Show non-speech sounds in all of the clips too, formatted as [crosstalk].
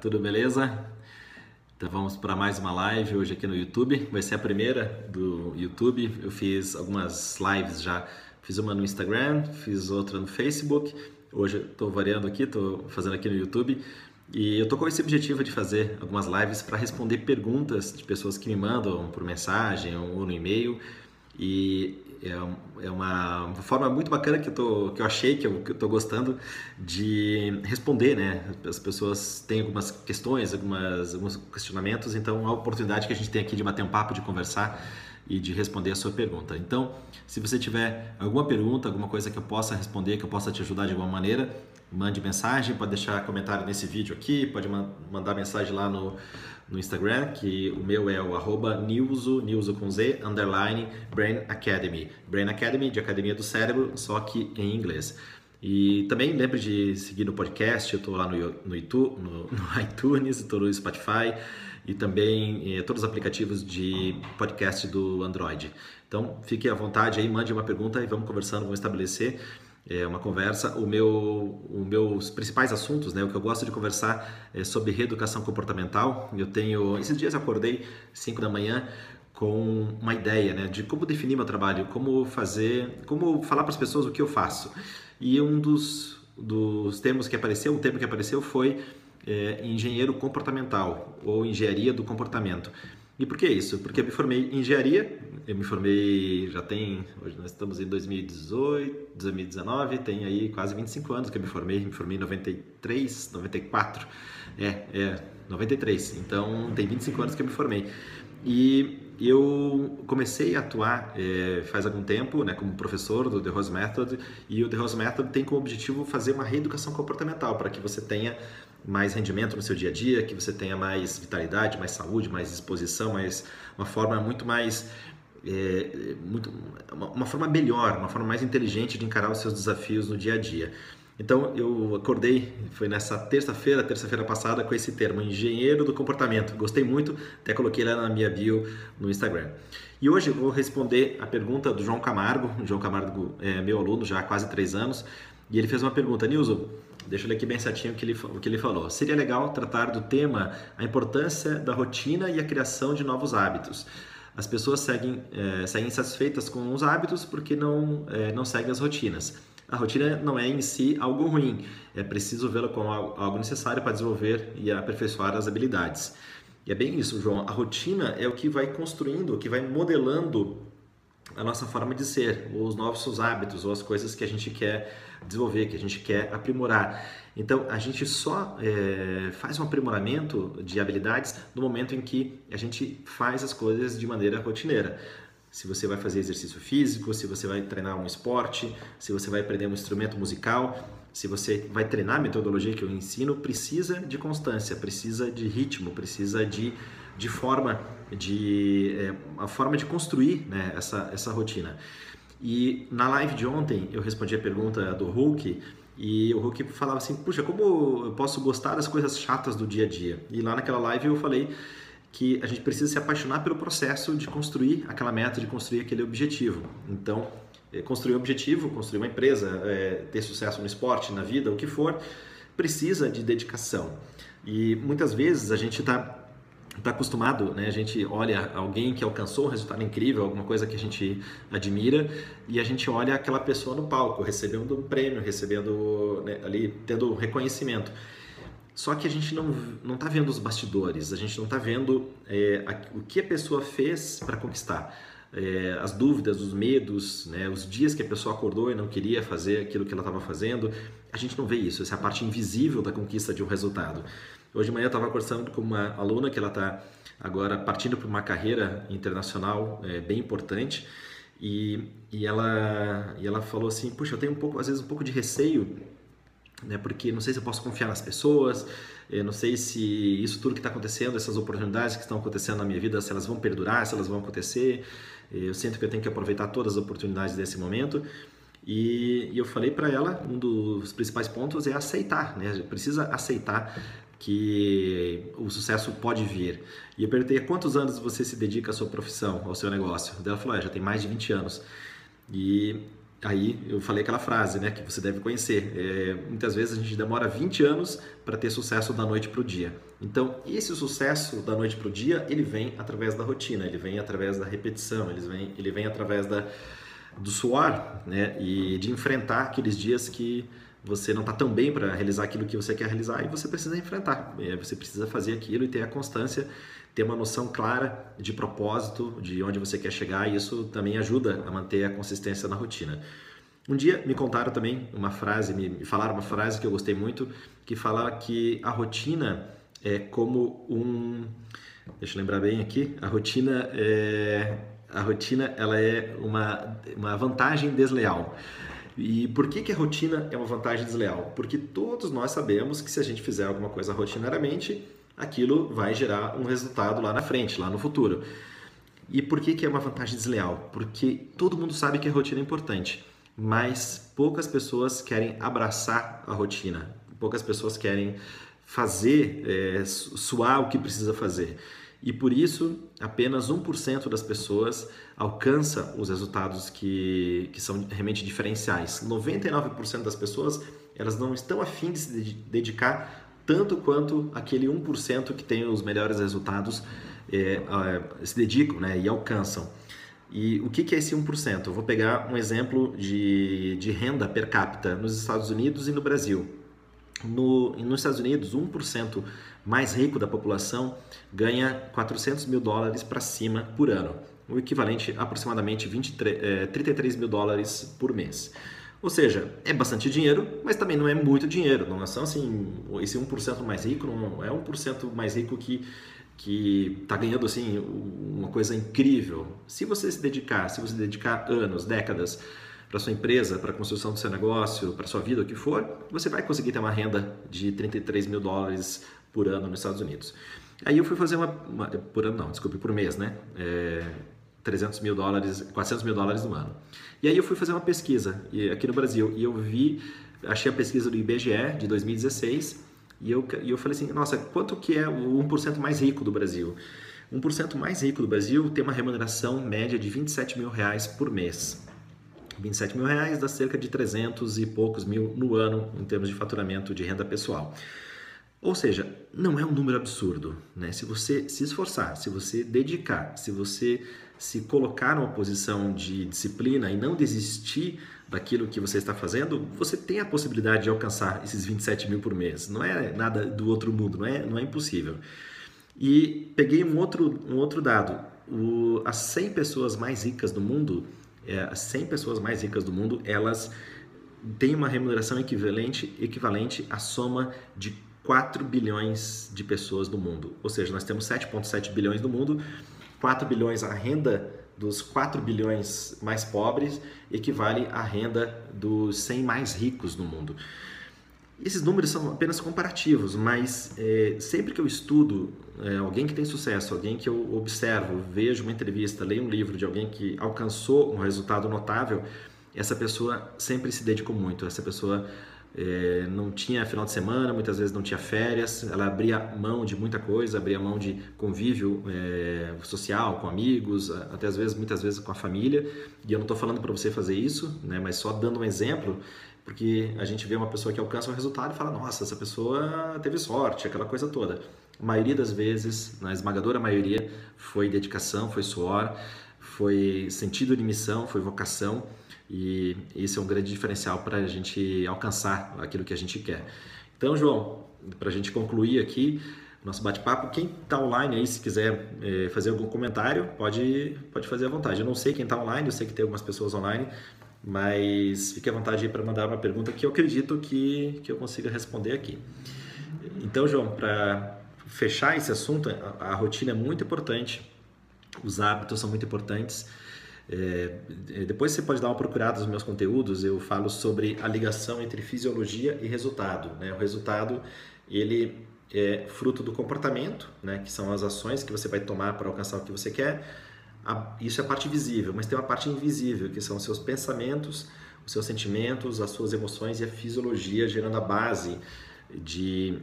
tudo beleza? Então vamos para mais uma live hoje aqui no YouTube. Vai ser a primeira do YouTube. Eu fiz algumas lives já. Fiz uma no Instagram, fiz outra no Facebook. Hoje estou variando aqui, estou fazendo aqui no YouTube. E eu estou com esse objetivo de fazer algumas lives para responder perguntas de pessoas que me mandam por mensagem ou no e-mail. E é, é uma forma muito bacana que eu, tô, que eu achei, que eu estou gostando de responder, né? As pessoas têm algumas questões, algumas, alguns questionamentos, então a oportunidade que a gente tem aqui de bater um papo, de conversar e de responder a sua pergunta. Então, se você tiver alguma pergunta, alguma coisa que eu possa responder, que eu possa te ajudar de alguma maneira, mande mensagem, pode deixar comentário nesse vídeo aqui, pode mandar mensagem lá no, no Instagram, que o meu é o arroba Nilzo, Nilzo com Z, underline Brain Academy. Brain Academy, de Academia do Cérebro, só que em inglês. E também lembre de seguir no podcast, eu estou lá no, no, no, [laughs] no iTunes, estou no Spotify e também eh, todos os aplicativos de podcast do Android. Então fique à vontade aí, mande uma pergunta e vamos conversando, vamos estabelecer é uma conversa. O meu, os meus principais assuntos, né, o que eu gosto de conversar é sobre reeducação comportamental. Eu tenho, esses dias eu acordei 5 da manhã com uma ideia, né, de como definir meu trabalho, como fazer, como falar para as pessoas o que eu faço. E um dos, dos termos que apareceu, um termo que apareceu foi é, engenheiro comportamental ou engenharia do comportamento. E por que isso? Porque eu me formei em engenharia, eu me formei já tem, hoje nós estamos em 2018, 2019, tem aí quase 25 anos que eu me formei, me formei em 93, 94, é, é, 93, então tem 25 anos que eu me formei. E eu comecei a atuar é, faz algum tempo né, como professor do The Rose Method e o The Rose Method tem como objetivo fazer uma reeducação comportamental para que você tenha mais rendimento no seu dia a dia, que você tenha mais vitalidade, mais saúde, mais disposição, mais uma forma muito mais é, muito, uma, uma, forma melhor, uma forma mais inteligente de encarar os seus desafios no dia a dia. Então eu acordei, foi nessa terça-feira, terça-feira passada, com esse termo, engenheiro do comportamento. Gostei muito, até coloquei lá na minha bio no Instagram. E hoje eu vou responder a pergunta do João Camargo. O João Camargo é meu aluno já há quase três anos. E ele fez uma pergunta, Nilson, deixa eu ler aqui bem certinho o que, ele, o que ele falou. Seria legal tratar do tema a importância da rotina e a criação de novos hábitos. As pessoas seguem, é, seguem insatisfeitas com os hábitos porque não, é, não seguem as rotinas. A rotina não é em si algo ruim, é preciso vê-la como algo necessário para desenvolver e aperfeiçoar as habilidades. E é bem isso, João. A rotina é o que vai construindo, o que vai modelando a nossa forma de ser, os nossos hábitos, ou as coisas que a gente quer desenvolver, que a gente quer aprimorar. Então, a gente só é, faz um aprimoramento de habilidades no momento em que a gente faz as coisas de maneira rotineira. Se você vai fazer exercício físico, se você vai treinar um esporte, se você vai aprender um instrumento musical, se você vai treinar a metodologia que eu ensino, precisa de constância, precisa de ritmo, precisa de, de forma de é, a forma de construir né, essa, essa rotina. E na live de ontem eu respondi a pergunta do Hulk e o Hulk falava assim: Puxa, como eu posso gostar das coisas chatas do dia a dia? E lá naquela live eu falei que a gente precisa se apaixonar pelo processo de construir aquela meta, de construir aquele objetivo. Então, é, construir um objetivo, construir uma empresa, é, ter sucesso no esporte, na vida, o que for, precisa de dedicação. E muitas vezes a gente está está acostumado, né? A gente olha alguém que alcançou um resultado incrível, alguma coisa que a gente admira, e a gente olha aquela pessoa no palco, recebendo um prêmio, recebendo né, ali, tendo reconhecimento. Só que a gente não não está vendo os bastidores, a gente não está vendo é, a, o que a pessoa fez para conquistar. É, as dúvidas, os medos, né, os dias que a pessoa acordou e não queria fazer aquilo que ela estava fazendo, a gente não vê isso. Essa é a parte invisível da conquista de um resultado. Hoje de manhã eu estava conversando com uma aluna que ela está agora partindo para uma carreira internacional é, bem importante e, e, ela, e ela falou assim, puxa, eu tenho um pouco, às vezes um pouco de receio, né, porque não sei se eu posso confiar nas pessoas, eu não sei se isso tudo que está acontecendo, essas oportunidades que estão acontecendo na minha vida, se elas vão perdurar, se elas vão acontecer. Eu sinto que eu tenho que aproveitar todas as oportunidades desse momento. E eu falei para ela, um dos principais pontos é aceitar, né? Precisa aceitar que o sucesso pode vir. E eu perguntei, quantos anos você se dedica à sua profissão, ao seu negócio? Ela falou, ah, já tem mais de 20 anos. E aí eu falei aquela frase, né, que você deve conhecer. É, muitas vezes a gente demora 20 anos para ter sucesso da noite para o dia. Então, esse sucesso da noite para o dia, ele vem através da rotina, ele vem através da repetição, ele vem, ele vem através da, do suor, né, e de enfrentar aqueles dias que você não está tão bem para realizar aquilo que você quer realizar e você precisa enfrentar. Você precisa fazer aquilo e ter a constância, ter uma noção clara de propósito, de onde você quer chegar e isso também ajuda a manter a consistência na rotina. Um dia me contaram também uma frase, me falaram uma frase que eu gostei muito, que fala que a rotina é como um, deixa eu lembrar bem aqui, a rotina é a rotina ela é uma, uma vantagem desleal. E por que, que a rotina é uma vantagem desleal? Porque todos nós sabemos que se a gente fizer alguma coisa rotineiramente, aquilo vai gerar um resultado lá na frente, lá no futuro. E por que, que é uma vantagem desleal? Porque todo mundo sabe que a rotina é importante, mas poucas pessoas querem abraçar a rotina, poucas pessoas querem fazer, é, suar o que precisa fazer. E por isso, apenas 1% das pessoas alcança os resultados que, que são realmente diferenciais. 99% das pessoas elas não estão afim de se dedicar tanto quanto aquele 1% que tem os melhores resultados é, é, se dedicam né, e alcançam. E o que, é esse 1%? Eu vou pegar um exemplo de, de renda per capita nos Estados Unidos e no Brasil. No, nos Estados Unidos, 1% mais rico da população ganha 400 mil dólares para cima por ano, o equivalente a aproximadamente 23, é, 33 mil dólares por mês. Ou seja, é bastante dinheiro, mas também não é muito dinheiro. Não são assim, esse 1% mais rico não é 1% mais rico que que está ganhando assim uma coisa incrível. Se você se dedicar, se você dedicar anos, décadas para sua empresa, para a construção do seu negócio, para sua vida, o que for, você vai conseguir ter uma renda de 33 mil dólares por ano nos Estados Unidos. Aí eu fui fazer uma, uma por ano não, desculpe, por mês, né? É, 300 mil dólares, 400 mil dólares no ano. E aí eu fui fazer uma pesquisa aqui no Brasil e eu vi, achei a pesquisa do IBGE de 2016 e eu, e eu falei assim, nossa, quanto que é o 1% mais rico do Brasil? 1% mais rico do Brasil tem uma remuneração média de 27 mil reais por mês. 27 mil reais dá cerca de 300 e poucos mil no ano em termos de faturamento de renda pessoal. Ou seja, não é um número absurdo, né? Se você se esforçar, se você dedicar, se você se colocar numa posição de disciplina e não desistir daquilo que você está fazendo, você tem a possibilidade de alcançar esses 27 mil por mês. Não é nada do outro mundo, não é, não é impossível. E peguei um outro, um outro dado. O, as 100 pessoas mais ricas do mundo, é, as 100 pessoas mais ricas do mundo, elas têm uma remuneração equivalente, equivalente à soma de 4 bilhões de pessoas no mundo. Ou seja, nós temos 7,7 bilhões no mundo, 4 bilhões a renda dos 4 bilhões mais pobres equivale à renda dos 100 mais ricos no mundo. Esses números são apenas comparativos, mas é, sempre que eu estudo é, alguém que tem sucesso, alguém que eu observo, vejo uma entrevista, leio um livro de alguém que alcançou um resultado notável, essa pessoa sempre se dedicou muito, essa pessoa é, não tinha final de semana, muitas vezes não tinha férias, ela abria mão de muita coisa, abria mão de convívio é, social com amigos, até às vezes, muitas vezes com a família. E eu não estou falando para você fazer isso, né, mas só dando um exemplo, porque a gente vê uma pessoa que alcança um resultado e fala: nossa, essa pessoa teve sorte, aquela coisa toda. A maioria das vezes, na esmagadora maioria, foi dedicação, foi suor, foi sentido de missão, foi vocação e esse é um grande diferencial para a gente alcançar aquilo que a gente quer. Então, João, para a gente concluir aqui nosso bate-papo, quem está online aí, se quiser é, fazer algum comentário, pode, pode fazer à vontade. Eu não sei quem está online, eu sei que tem algumas pessoas online, mas fique à vontade para mandar uma pergunta que eu acredito que, que eu consiga responder aqui. Então, João, para fechar esse assunto, a, a rotina é muito importante, os hábitos são muito importantes. É, é, depois você pode dar uma procurada nos meus conteúdos, eu falo sobre a ligação entre fisiologia e resultado. Né? O resultado ele é fruto do comportamento, né? que são as ações que você vai tomar para alcançar o que você quer. Isso é a parte visível, mas tem uma parte invisível, que são os seus pensamentos, os seus sentimentos, as suas emoções e a fisiologia gerando a base de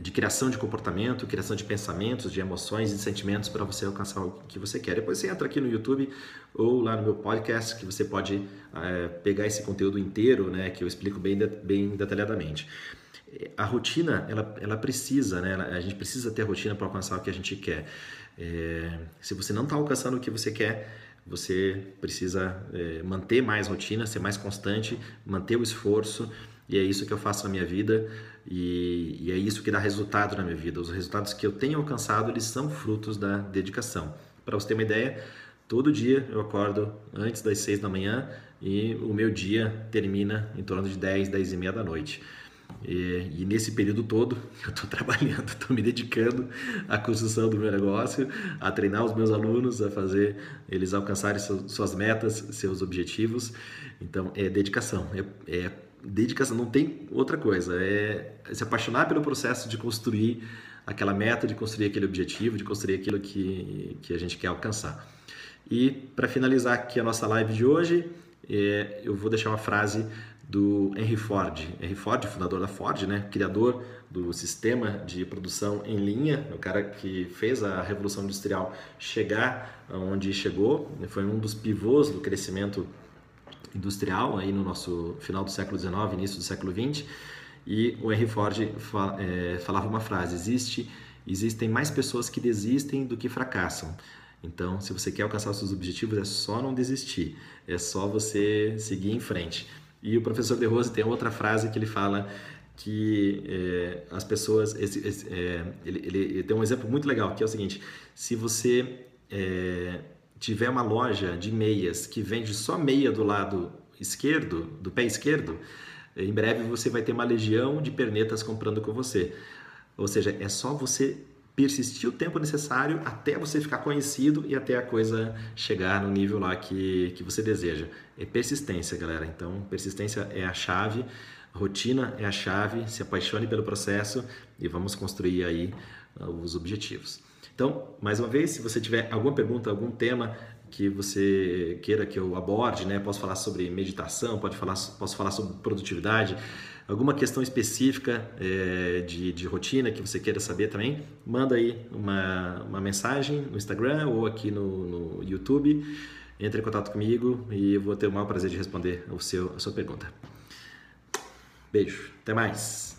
de criação de comportamento, criação de pensamentos, de emoções e de sentimentos para você alcançar o que você quer. Depois você entra aqui no YouTube ou lá no meu podcast que você pode é, pegar esse conteúdo inteiro, né, que eu explico bem, bem detalhadamente. A rotina, ela, ela precisa, né, a gente precisa ter rotina para alcançar o que a gente quer. É, se você não está alcançando o que você quer, você precisa é, manter mais rotina, ser mais constante, manter o esforço e é isso que eu faço na minha vida e, e, é isso que dá resultado na minha vida. Os resultados que eu tenho alcançado, eles são frutos da dedicação. Para você ter uma ideia, todo dia eu acordo antes das seis da manhã e o meu dia termina em torno de 10, 10 e meia da noite. E, e nesse período todo [laughs] eu estou trabalhando, estou me dedicando à construção do meu negócio, a treinar os meus alunos, a fazer eles alcançarem suas metas, seus objetivos. Então é dedicação, é, é dedicação, não tem outra coisa. É se apaixonar pelo processo de construir aquela meta, de construir aquele objetivo, de construir aquilo que, que a gente quer alcançar. E para finalizar aqui a nossa live de hoje, é, eu vou deixar uma frase do Henry Ford. Henry Ford, fundador da Ford, né? criador do sistema de produção em linha, o cara que fez a revolução industrial chegar onde chegou, foi um dos pivôs do crescimento industrial aí no nosso final do século XIX, início do século XX, e o Henry Ford é, falava uma frase: existe, existem mais pessoas que desistem do que fracassam. Então, se você quer alcançar seus objetivos, é só não desistir, é só você seguir em frente. E o professor De Rose tem outra frase que ele fala que é, as pessoas, esse, esse, é, ele, ele, tem um exemplo muito legal que é o seguinte: se você é, tiver uma loja de meias que vende só meia do lado esquerdo, do pé esquerdo, em breve você vai ter uma legião de pernetas comprando com você. Ou seja, é só você persistir o tempo necessário até você ficar conhecido e até a coisa chegar no nível lá que, que você deseja. É persistência, galera. Então, persistência é a chave, rotina é a chave, se apaixone pelo processo e vamos construir aí uh, os objetivos. Então, mais uma vez, se você tiver alguma pergunta, algum tema que você queira que eu aborde, né? Posso falar sobre meditação, pode falar, posso falar sobre produtividade, alguma questão específica é, de, de rotina que você queira saber também, manda aí uma, uma mensagem no Instagram ou aqui no, no YouTube. Entre em contato comigo e eu vou ter o maior prazer de responder o seu, a sua pergunta. Beijo, até mais!